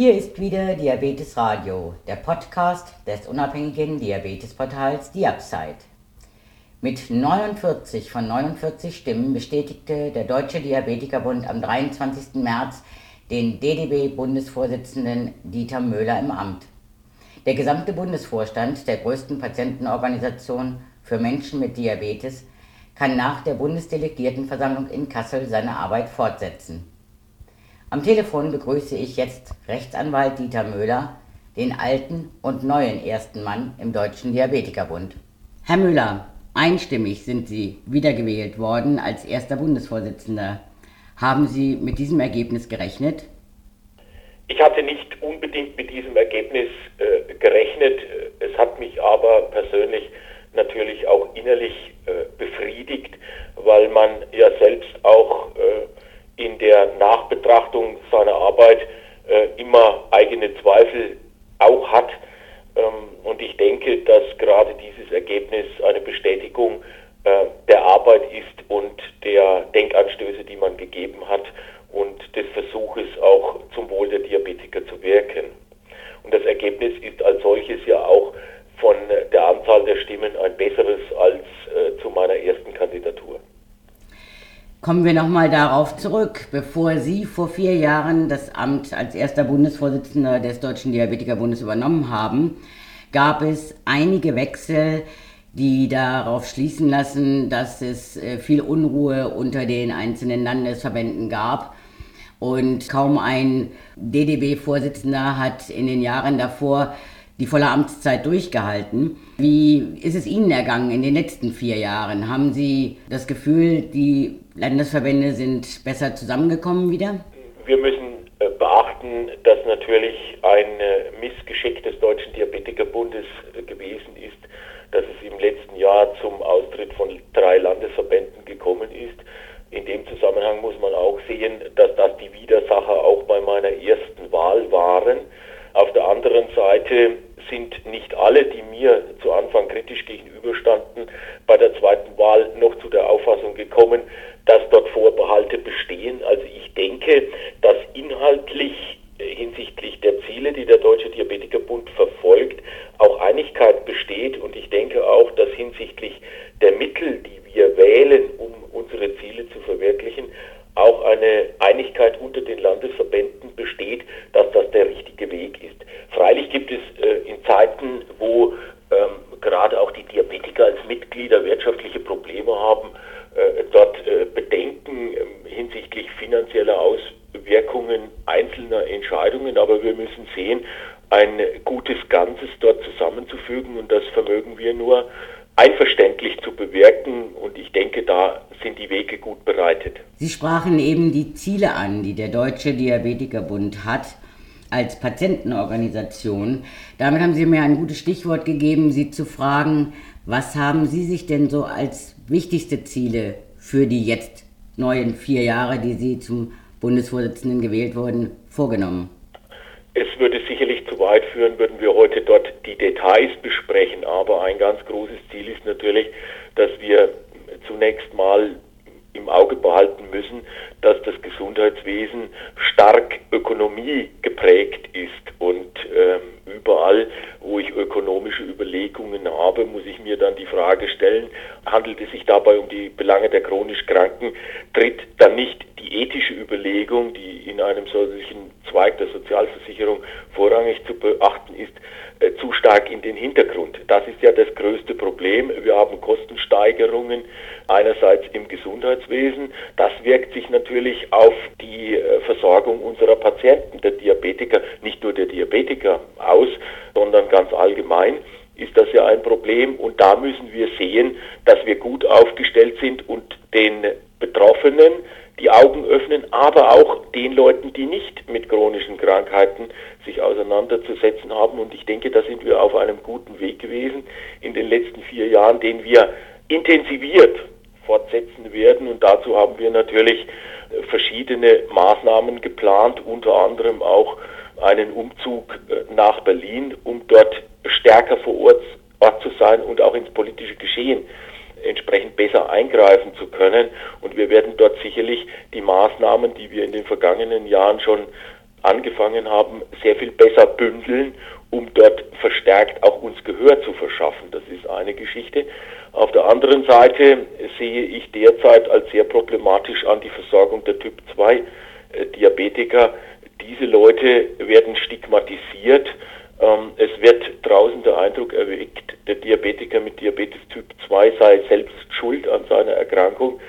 Hier ist wieder Diabetes Radio, der Podcast des unabhängigen Diabetesportals Diabside. Mit 49 von 49 Stimmen bestätigte der Deutsche Diabetikerbund am 23. März den DDB-Bundesvorsitzenden Dieter Möhler im Amt. Der gesamte Bundesvorstand der größten Patientenorganisation für Menschen mit Diabetes kann nach der Bundesdelegiertenversammlung in Kassel seine Arbeit fortsetzen. Am Telefon begrüße ich jetzt Rechtsanwalt Dieter Möhler, den alten und neuen ersten Mann im Deutschen Diabetikerbund. Herr Müller, einstimmig sind Sie wiedergewählt worden als erster Bundesvorsitzender. Haben Sie mit diesem Ergebnis gerechnet? Ich hatte nicht unbedingt mit diesem Ergebnis äh, gerechnet. Es hat mich aber persönlich natürlich auch innerlich äh, befriedigt, weil man ja selbst auch äh, in der Nachbetrachtung seiner Arbeit äh, immer eigene Zweifel auch hat. Ähm, und ich denke, dass gerade dieses Ergebnis eine Bestätigung äh, der Arbeit ist und der Denkanstöße, die man gegeben hat und des Versuches auch zum Wohl der Diabetiker zu wirken. Und das Ergebnis ist als solches ja auch von der Anzahl der Stimmen ein besseres als äh, zu meiner ersten Kandidatur. Kommen wir nochmal darauf zurück. Bevor Sie vor vier Jahren das Amt als erster Bundesvorsitzender des Deutschen Diabetikerbundes übernommen haben, gab es einige Wechsel, die darauf schließen lassen, dass es äh, viel Unruhe unter den einzelnen Landesverbänden gab. Und kaum ein DDB-Vorsitzender hat in den Jahren davor die volle Amtszeit durchgehalten. Wie ist es Ihnen ergangen in den letzten vier Jahren? Haben Sie das Gefühl, die Landesverbände sind besser zusammengekommen wieder? Wir müssen äh, beachten, dass natürlich ein äh, Missgeschick des Deutschen Diabetikerbundes äh, gewesen ist, dass es im letzten Jahr zum Austritt von drei Landesverbänden gekommen ist. In dem Zusammenhang muss man auch sehen, dass das die Widersacher auch bei meiner ersten Wahl waren. Auf der anderen Seite sind nicht alle, die mir zu Anfang kritisch gegenüberstanden, bei der zweiten Wahl noch zu der Auffassung gekommen, dass dort Vorbehalte bestehen. Also ich denke, dass inhaltlich äh, hinsichtlich der Ziele, die der Deutsche Diabetikerbund verfolgt, auch Einigkeit besteht. Und ich denke auch, dass hinsichtlich der Mittel, die wir wählen, um unsere Ziele zu verwirklichen, auch eine Einigkeit unter den Landesverbänden besteht, dass das der richtige Weg ist. Freilich gibt es äh, in Zeiten, wo ähm, gerade auch die Diabetiker als Mitglieder wirtschaftliche Probleme haben, äh, dort äh, Bedenken äh, hinsichtlich finanzieller Auswirkungen einzelner Entscheidungen. Aber wir müssen sehen, ein gutes Ganzes dort zusammenzufügen und das vermögen wir nur einverständlich zu bewirken und ich denke, da sind die Wege gut bereitet. Sie sprachen eben die Ziele an, die der Deutsche Diabetikerbund hat als Patientenorganisation. Damit haben Sie mir ein gutes Stichwort gegeben, Sie zu fragen, was haben Sie sich denn so als wichtigste Ziele für die jetzt neuen vier Jahre, die Sie zum Bundesvorsitzenden gewählt wurden, vorgenommen? Es würde sicherlich weit führen, würden wir heute dort die Details besprechen, aber ein ganz großes Ziel ist natürlich, dass wir zunächst mal im Auge behalten müssen, dass das Gesundheitswesen stark Ökonomie geprägt ist und ähm, überall, wo ich ökonomische Überlegungen habe, muss ich mir dann die Frage stellen, handelt es sich dabei um die Belange der chronisch Kranken, tritt dann nicht die ethische Überlegung, die in einem solchen Zweig der Sozialversicherung vorrangig zu beachten ist, äh, zu stark in den Hintergrund. Das ist ja das größte Problem. Wir haben Kostensteigerungen einerseits im Gesundheitswesen. Das wirkt sich natürlich auf die äh, Versorgung unserer Patienten, der Diabetiker, nicht nur der Diabetiker aus, sondern ganz allgemein ist das ja ein Problem und da müssen wir sehen, dass wir gut aufgestellt sind und den Betroffenen die Augen öffnen, aber auch den Leuten, die nicht mit chronischen Krankheiten sich auseinanderzusetzen haben. Und ich denke, da sind wir auf einem guten Weg gewesen in den letzten vier Jahren, den wir intensiviert fortsetzen werden. Und dazu haben wir natürlich verschiedene Maßnahmen geplant, unter anderem auch einen Umzug äh, nach Berlin, um dort stärker vor Ort zu sein und auch ins politische Geschehen entsprechend besser eingreifen zu können. Und wir werden dort sicherlich die Maßnahmen, die wir in den vergangenen Jahren schon angefangen haben, sehr viel besser bündeln, um dort verstärkt auch uns Gehör zu verschaffen. Das ist eine Geschichte. Auf der anderen Seite sehe ich derzeit als sehr problematisch an die Versorgung der Typ 2 äh, Diabetiker. Diese Leute werden stigmatisiert. Ähm, es wird draußen der Eindruck erweckt, der Diabetiker mit Diabetes Typ 2 sei selbst schuld an seiner Erkrankung.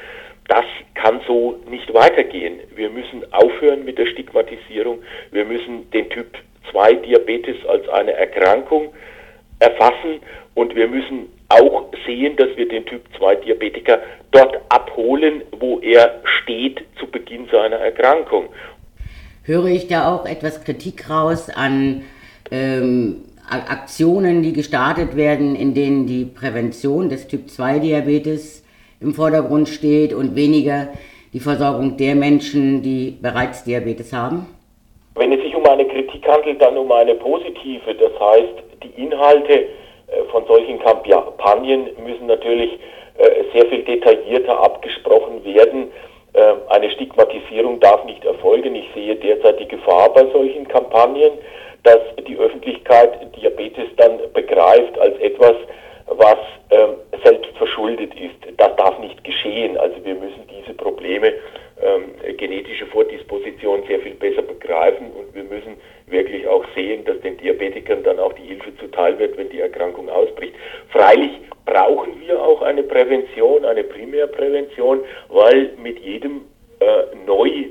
Das kann so nicht weitergehen. Wir müssen aufhören mit der Stigmatisierung. Wir müssen den Typ 2 Diabetes als eine Erkrankung erfassen und wir müssen auch sehen, dass wir den Typ 2 Diabetiker dort abholen, wo er steht zu Beginn seiner Erkrankung. Höre ich da auch etwas Kritik raus an ähm, Aktionen, die gestartet werden, in denen die Prävention des Typ 2 Diabetes im Vordergrund steht und weniger die Versorgung der Menschen, die bereits Diabetes haben? Wenn es sich um eine Kritik handelt, dann um eine positive. Das heißt, die Inhalte äh, von solchen Kampagnen müssen natürlich äh, sehr viel detaillierter abgesprochen werden. Äh, eine Stigmatisierung darf nicht erfolgen. Ich sehe derzeit die Gefahr bei solchen Kampagnen, dass die Öffentlichkeit Diabetes dann begreift als etwas, was ähm, selbst verschuldet ist. Das darf nicht geschehen. Also wir müssen diese Probleme ähm, genetische Vordisposition sehr viel besser begreifen und wir müssen wirklich auch sehen, dass den Diabetikern dann auch die Hilfe zuteil wird, wenn die Erkrankung ausbricht. Freilich brauchen wir auch eine Prävention, eine Primärprävention, weil mit jedem äh, neu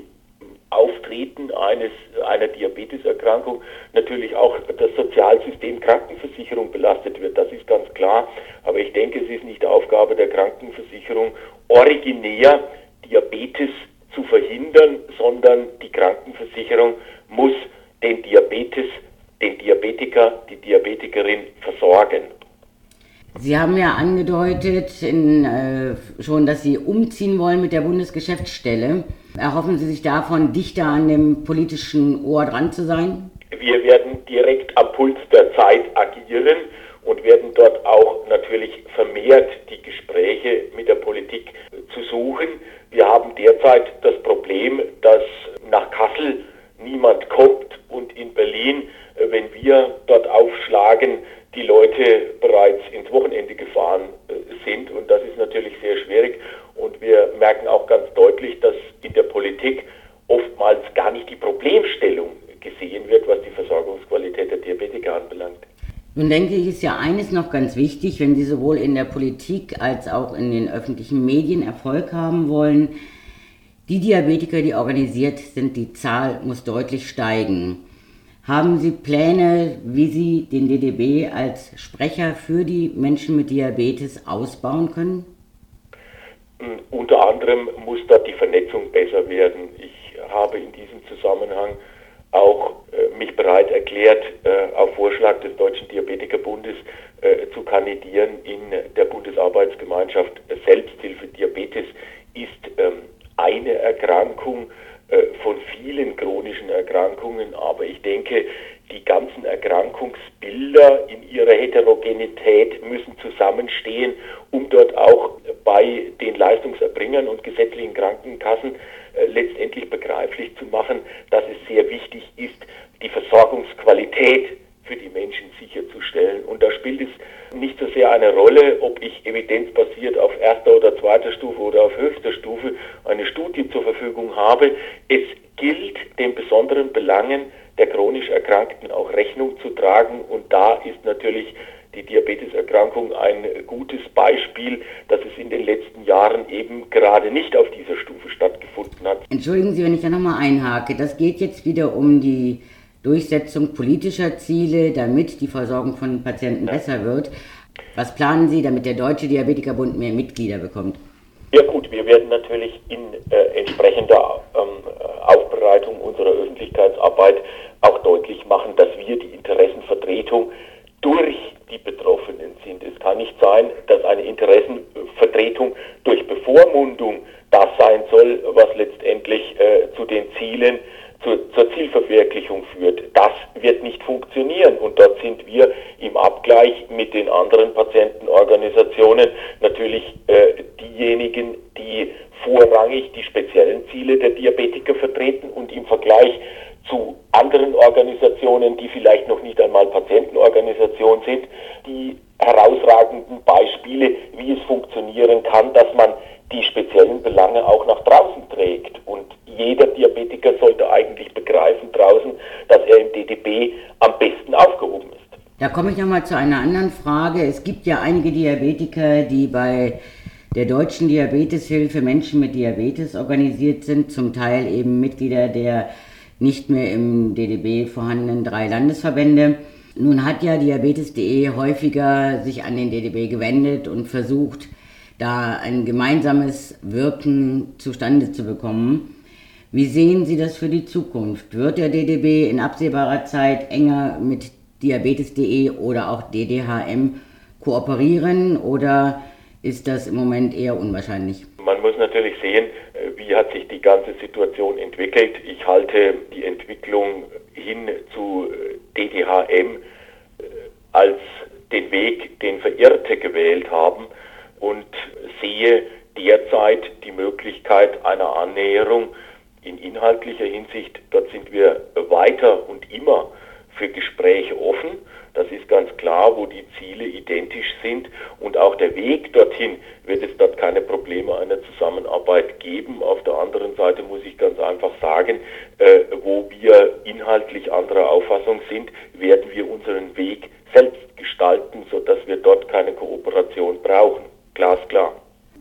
Auftreten eines, einer Diabeteserkrankung natürlich auch das Sozialsystem Krankenversicherung belastet wird. Das ist ganz klar. Aber ich denke, es ist nicht Aufgabe der Krankenversicherung, originär Diabetes zu verhindern, sondern die Krankenversicherung muss den Diabetes, den Diabetiker, die Diabetikerin versorgen. Sie haben ja angedeutet in, äh, schon, dass Sie umziehen wollen mit der Bundesgeschäftsstelle. Erhoffen Sie sich davon, dichter an dem politischen Ohr dran zu sein? Wir werden direkt am Puls der Zeit agieren und werden dort auch natürlich vermehrt die Gespräche mit der Politik zu suchen. Wir haben derzeit das Problem, dass nach Kassel niemand kommt und in Berlin, äh, wenn wir dort aufschlagen, die Leute bereits ins Wochenende gefahren äh, sind. Und das ist natürlich sehr schwierig. Und wir merken auch ganz deutlich, dass in der Politik oftmals gar nicht die Problemstellung gesehen wird, was die Versorgungsqualität der Diabetiker anbelangt. Nun denke ich, ist ja eines noch ganz wichtig, wenn Sie sowohl in der Politik als auch in den öffentlichen Medien Erfolg haben wollen. Die Diabetiker, die organisiert sind, die Zahl muss deutlich steigen. Haben Sie Pläne, wie Sie den DDB als Sprecher für die Menschen mit Diabetes ausbauen können? Hm, unter anderem muss da die Vernetzung besser werden. Ich habe in diesem Zusammenhang auch äh, mich bereit erklärt, äh, auf Vorschlag des Deutschen Diabetikerbundes äh, zu kandidieren in der Bundesarbeitsgemeinschaft Selbsthilfe. Diabetes ist ähm, eine Erkrankung äh, von vielen chronischen Erkrankungen, aber ich denke, die ganzen Erkrankungsbilder in ihrer Heterogenität müssen zusammenstehen, um dort auch bei den Leistungserbringern und gesetzlichen Krankenkassen äh, letztendlich begreiflich zu machen, dass es sehr wichtig ist, die Versorgungsqualität für die Menschen sicherzustellen. Und da spielt es nicht so sehr eine Rolle, ob ich evidenzbasiert auf erster oder zweiter Stufe oder auf höchster Stufe eine Studie zur Verfügung habe. Es gilt, den besonderen Belangen der chronisch Erkrankten auch Rechnung zu tragen. Und da ist natürlich die Diabeteserkrankung ein gutes Beispiel, dass es in den letzten Jahren eben gerade nicht auf dieser Stufe stattgefunden hat. Entschuldigen Sie, wenn ich da nochmal einhake. Das geht jetzt wieder um die Durchsetzung politischer Ziele, damit die Versorgung von Patienten ja. besser wird. Was planen Sie, damit der Deutsche Diabetikerbund mehr Mitglieder bekommt? Ja gut, wir werden natürlich in äh, entsprechender ähm, Aufbereitung unserer Öffentlichkeitsarbeit auch deutlich machen, dass wir die Interessenvertretung durch die Betroffenen sind. Es kann nicht sein, dass eine Interessenvertretung durch Bevormundung das sein soll, was letztendlich äh, zu den Zielen, zu, zur Zielverwirklichung führt. Das wird nicht funktionieren und dort sind wir im Abgleich mit den anderen Patientenorganisationen natürlich äh, diejenigen, die vorrangig die speziellen Ziele der Diabetiker vertreten und im Vergleich zu Patientenorganisationen, die vielleicht noch nicht einmal Patientenorganisationen sind, die herausragenden Beispiele, wie es funktionieren kann, dass man die speziellen Belange auch nach draußen trägt. Und jeder Diabetiker sollte eigentlich begreifen draußen, dass er im DDB am besten aufgehoben ist. Da komme ich nochmal zu einer anderen Frage. Es gibt ja einige Diabetiker, die bei der Deutschen Diabeteshilfe Menschen mit Diabetes organisiert sind, zum Teil eben Mitglieder der nicht mehr im DDB vorhandenen drei Landesverbände. Nun hat ja Diabetes.de häufiger sich an den DDB gewendet und versucht, da ein gemeinsames Wirken zustande zu bekommen. Wie sehen Sie das für die Zukunft? Wird der DDB in absehbarer Zeit enger mit Diabetes.de oder auch DDHM kooperieren oder ist das im Moment eher unwahrscheinlich? Man muss natürlich sehen, wie hat sich die ganze Situation entwickelt. Ich halte die Entwicklung hin zu DDHM äh, als den Weg, den Verirrte gewählt haben und sehe derzeit die Möglichkeit einer Annäherung in inhaltlicher Hinsicht. Dort sind wir weiter und immer für Gespräche offen. Das ist ganz klar, wo die Ziele identisch sind und auch der Weg dorthin wird es dort keine Probleme einer Zusammenarbeit geben. Auf der anderen Seite muss ich ganz einfach sagen, äh, wo wir inhaltlich anderer Auffassung sind, werden wir unseren Weg selbst gestalten, sodass wir dort keine Kooperation brauchen. Glasklar.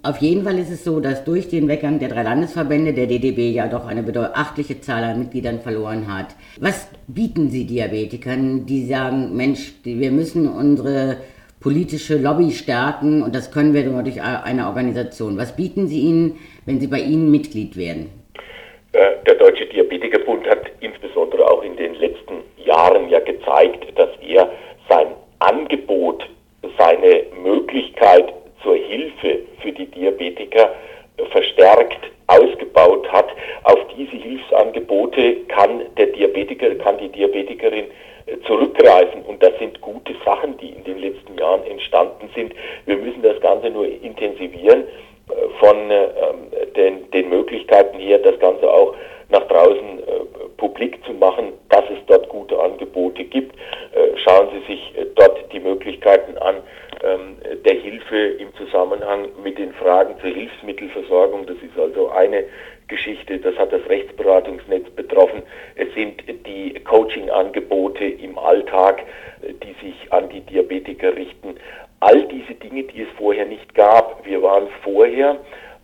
Auf jeden Fall ist es so, dass durch den Weggang der drei Landesverbände der DDB ja doch eine beachtliche Zahl an Mitgliedern verloren hat. Was bieten Sie Diabetikern, die sagen, Mensch, wir müssen unsere politische Lobby stärken und das können wir nur durch eine Organisation. Was bieten Sie ihnen, wenn sie bei Ihnen Mitglied werden? Äh, der Deutsche Diabetikerbund hat insbesondere auch in den letzten Jahren ja gezeigt, dass er sein Angebot, seine Möglichkeit die Diabetiker verstärkt ausgebaut hat. Auf diese Hilfsangebote kann der Diabetiker, kann die Diabetikerin äh, zurückgreifen und das sind gute Sachen, die in den letzten Jahren entstanden sind. Wir müssen das Ganze nur intensivieren äh, von äh, den, den Möglichkeiten her, das Ganze auch nach draußen publik zu machen, dass es dort gute Angebote gibt. schauen Sie sich dort die Möglichkeiten an, ähm, der Hilfe im Zusammenhang mit den Fragen zur Hilfsmittelversorgung. Das ist also eine Geschichte, das hat das Rechtsberatungsnetz betroffen. Es sind die Coaching-Angebote im Alltag, die sich an die Diabetiker richten. All diese Dinge, die es vorher nicht gab. Wir waren vorher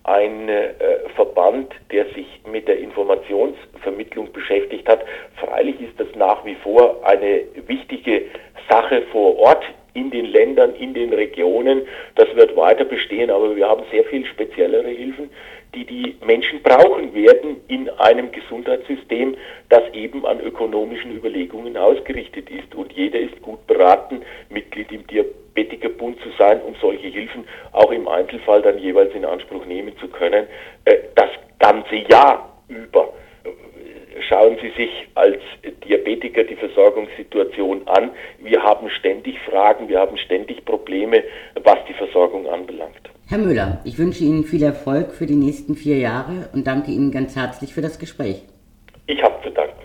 ein äh, Verband, der sich mit der Informationsvermittlung beschäftigt hat. Freilich ist das nach wie vor eine wichtige Sache vor Ort in den Ländern, in den Regionen. Das wird weiter bestehen, aber wir haben sehr viel speziellere Hilfen, die die Menschen brauchen werden in einem Gesundheitssystem, das eben an ökonomischen Überlegungen ausgerichtet ist. Und jeder ist gut beraten, Mitglied im Diabetikerbund zu sein, um solche Hilfen auch im Einzelfall dann jeweils in Anspruch nehmen zu können. Äh, das ganze Jahr über schauen Sie sich als Diabetiker die Versorgungssituation an. Wir haben ständig Fragen, wir haben ständig Probleme, was die Versorgung anbelangt. Herr Müller, ich wünsche Ihnen viel Erfolg für die nächsten vier Jahre und danke Ihnen ganz herzlich für das Gespräch. Ich habe zu danken.